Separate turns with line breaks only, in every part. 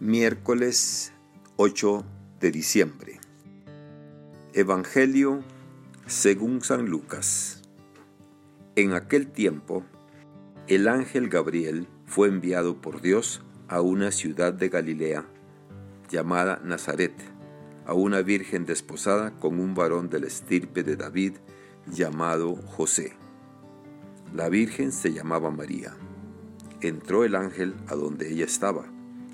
Miércoles 8 de diciembre. Evangelio según San Lucas. En aquel tiempo, el ángel Gabriel fue enviado por Dios a una ciudad de Galilea llamada Nazaret, a una virgen desposada con un varón del estirpe de David llamado José. La virgen se llamaba María. Entró el ángel a donde ella estaba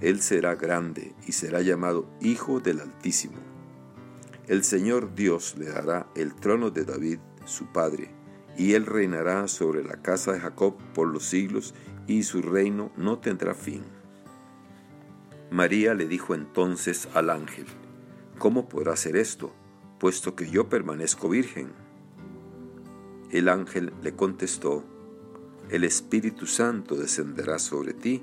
él será grande y será llamado Hijo del Altísimo. El Señor Dios le dará el trono de David, su padre, y él reinará sobre la casa de Jacob por los siglos, y su reino no tendrá fin. María le dijo entonces al ángel, ¿Cómo podrá ser esto, puesto que yo permanezco virgen? El ángel le contestó, El Espíritu Santo descenderá sobre ti,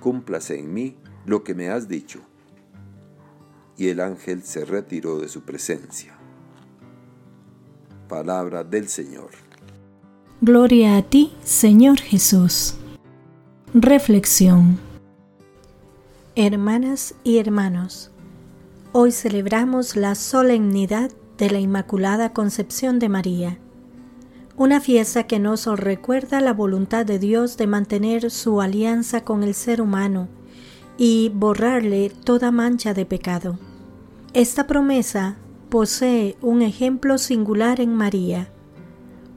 cúmplase en mí lo que me has dicho. Y el ángel se retiró de su presencia. Palabra del Señor.
Gloria a ti, Señor Jesús. Reflexión. Hermanas y hermanos, hoy celebramos la solemnidad de la Inmaculada Concepción de María una fiesta que nos recuerda la voluntad de Dios de mantener su alianza con el ser humano y borrarle toda mancha de pecado. Esta promesa posee un ejemplo singular en María.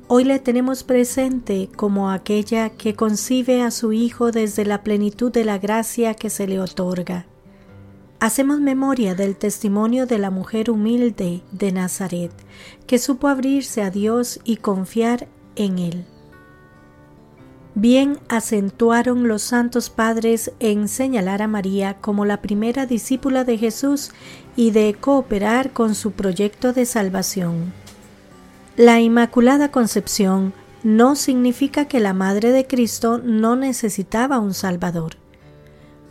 Hoy le tenemos presente como aquella que concibe a su Hijo desde la plenitud de la gracia que se le otorga. Hacemos memoria del testimonio de la mujer humilde de Nazaret, que supo abrirse a Dios y confiar en Él. Bien acentuaron los santos padres en señalar a María como la primera discípula de Jesús y de cooperar con su proyecto de salvación. La Inmaculada Concepción no significa que la Madre de Cristo no necesitaba un Salvador.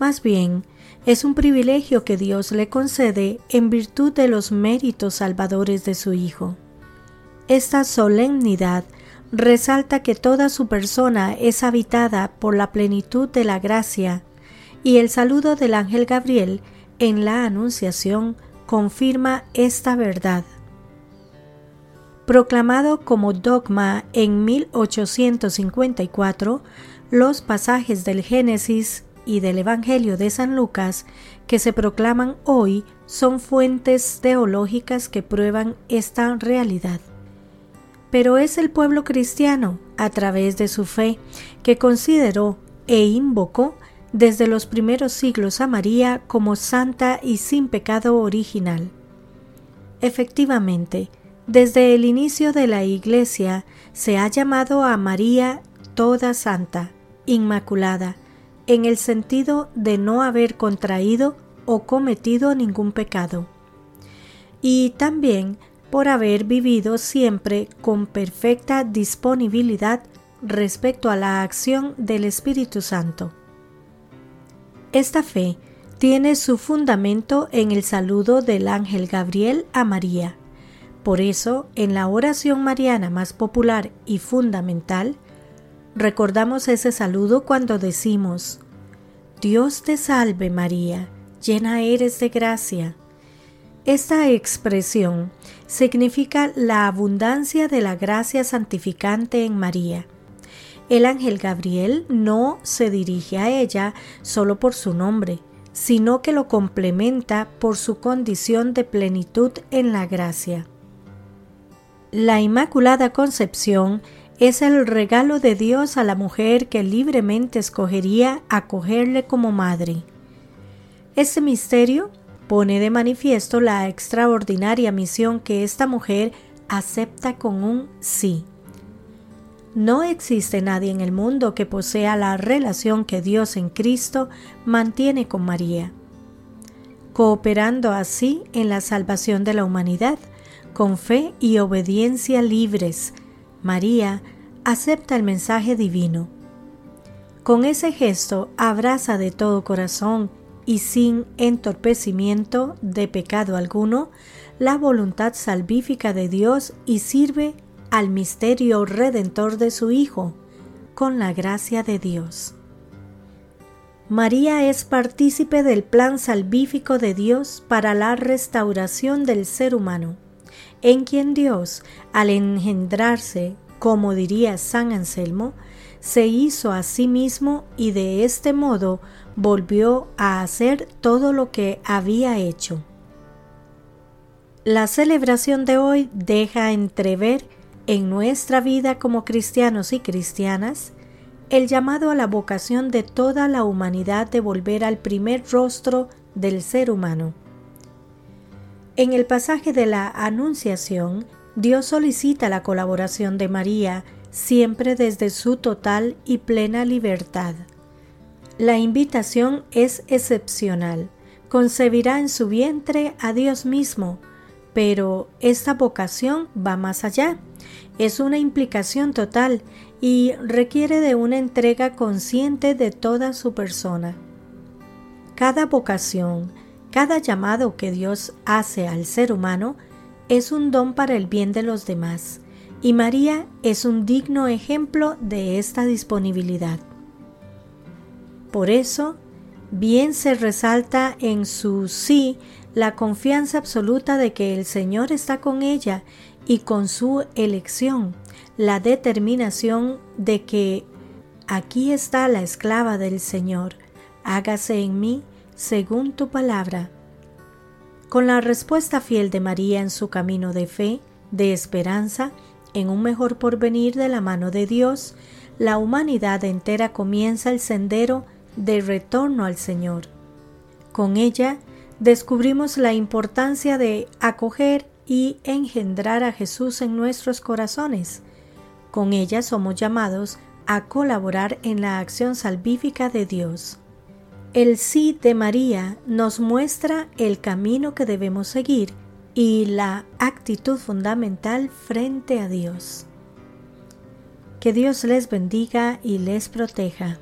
Más bien, es un privilegio que Dios le concede en virtud de los méritos salvadores de su Hijo. Esta solemnidad resalta que toda su persona es habitada por la plenitud de la gracia y el saludo del ángel Gabriel en la Anunciación confirma esta verdad. Proclamado como dogma en 1854, los pasajes del Génesis y del Evangelio de San Lucas que se proclaman hoy son fuentes teológicas que prueban esta realidad. Pero es el pueblo cristiano, a través de su fe, que consideró e invocó desde los primeros siglos a María como santa y sin pecado original. Efectivamente, desde el inicio de la Iglesia se ha llamado a María toda santa, inmaculada, en el sentido de no haber contraído o cometido ningún pecado, y también por haber vivido siempre con perfecta disponibilidad respecto a la acción del Espíritu Santo. Esta fe tiene su fundamento en el saludo del ángel Gabriel a María. Por eso, en la oración mariana más popular y fundamental, Recordamos ese saludo cuando decimos, Dios te salve María, llena eres de gracia. Esta expresión significa la abundancia de la gracia santificante en María. El ángel Gabriel no se dirige a ella solo por su nombre, sino que lo complementa por su condición de plenitud en la gracia. La Inmaculada Concepción es el regalo de Dios a la mujer que libremente escogería acogerle como madre. Este misterio pone de manifiesto la extraordinaria misión que esta mujer acepta con un sí. No existe nadie en el mundo que posea la relación que Dios en Cristo mantiene con María, cooperando así en la salvación de la humanidad, con fe y obediencia libres. María acepta el mensaje divino. Con ese gesto abraza de todo corazón y sin entorpecimiento de pecado alguno la voluntad salvífica de Dios y sirve al misterio redentor de su Hijo, con la gracia de Dios. María es partícipe del plan salvífico de Dios para la restauración del ser humano, en quien Dios, al engendrarse, como diría San Anselmo, se hizo a sí mismo y de este modo volvió a hacer todo lo que había hecho. La celebración de hoy deja entrever en nuestra vida como cristianos y cristianas el llamado a la vocación de toda la humanidad de volver al primer rostro del ser humano. En el pasaje de la Anunciación, Dios solicita la colaboración de María siempre desde su total y plena libertad. La invitación es excepcional. Concebirá en su vientre a Dios mismo, pero esta vocación va más allá es una implicación total y requiere de una entrega consciente de toda su persona. Cada vocación, cada llamado que Dios hace al ser humano es un don para el bien de los demás, y María es un digno ejemplo de esta disponibilidad. Por eso, bien se resalta en su sí la confianza absoluta de que el Señor está con ella y con su elección la determinación de que aquí está la esclava del Señor, hágase en mí según tu palabra. Con la respuesta fiel de María en su camino de fe, de esperanza, en un mejor porvenir de la mano de Dios, la humanidad entera comienza el sendero de retorno al Señor. Con ella descubrimos la importancia de acoger y engendrar a Jesús en nuestros corazones. Con ella somos llamados a colaborar en la acción salvífica de Dios. El sí de María nos muestra el camino que debemos seguir y la actitud fundamental frente a Dios. Que Dios les bendiga y les proteja.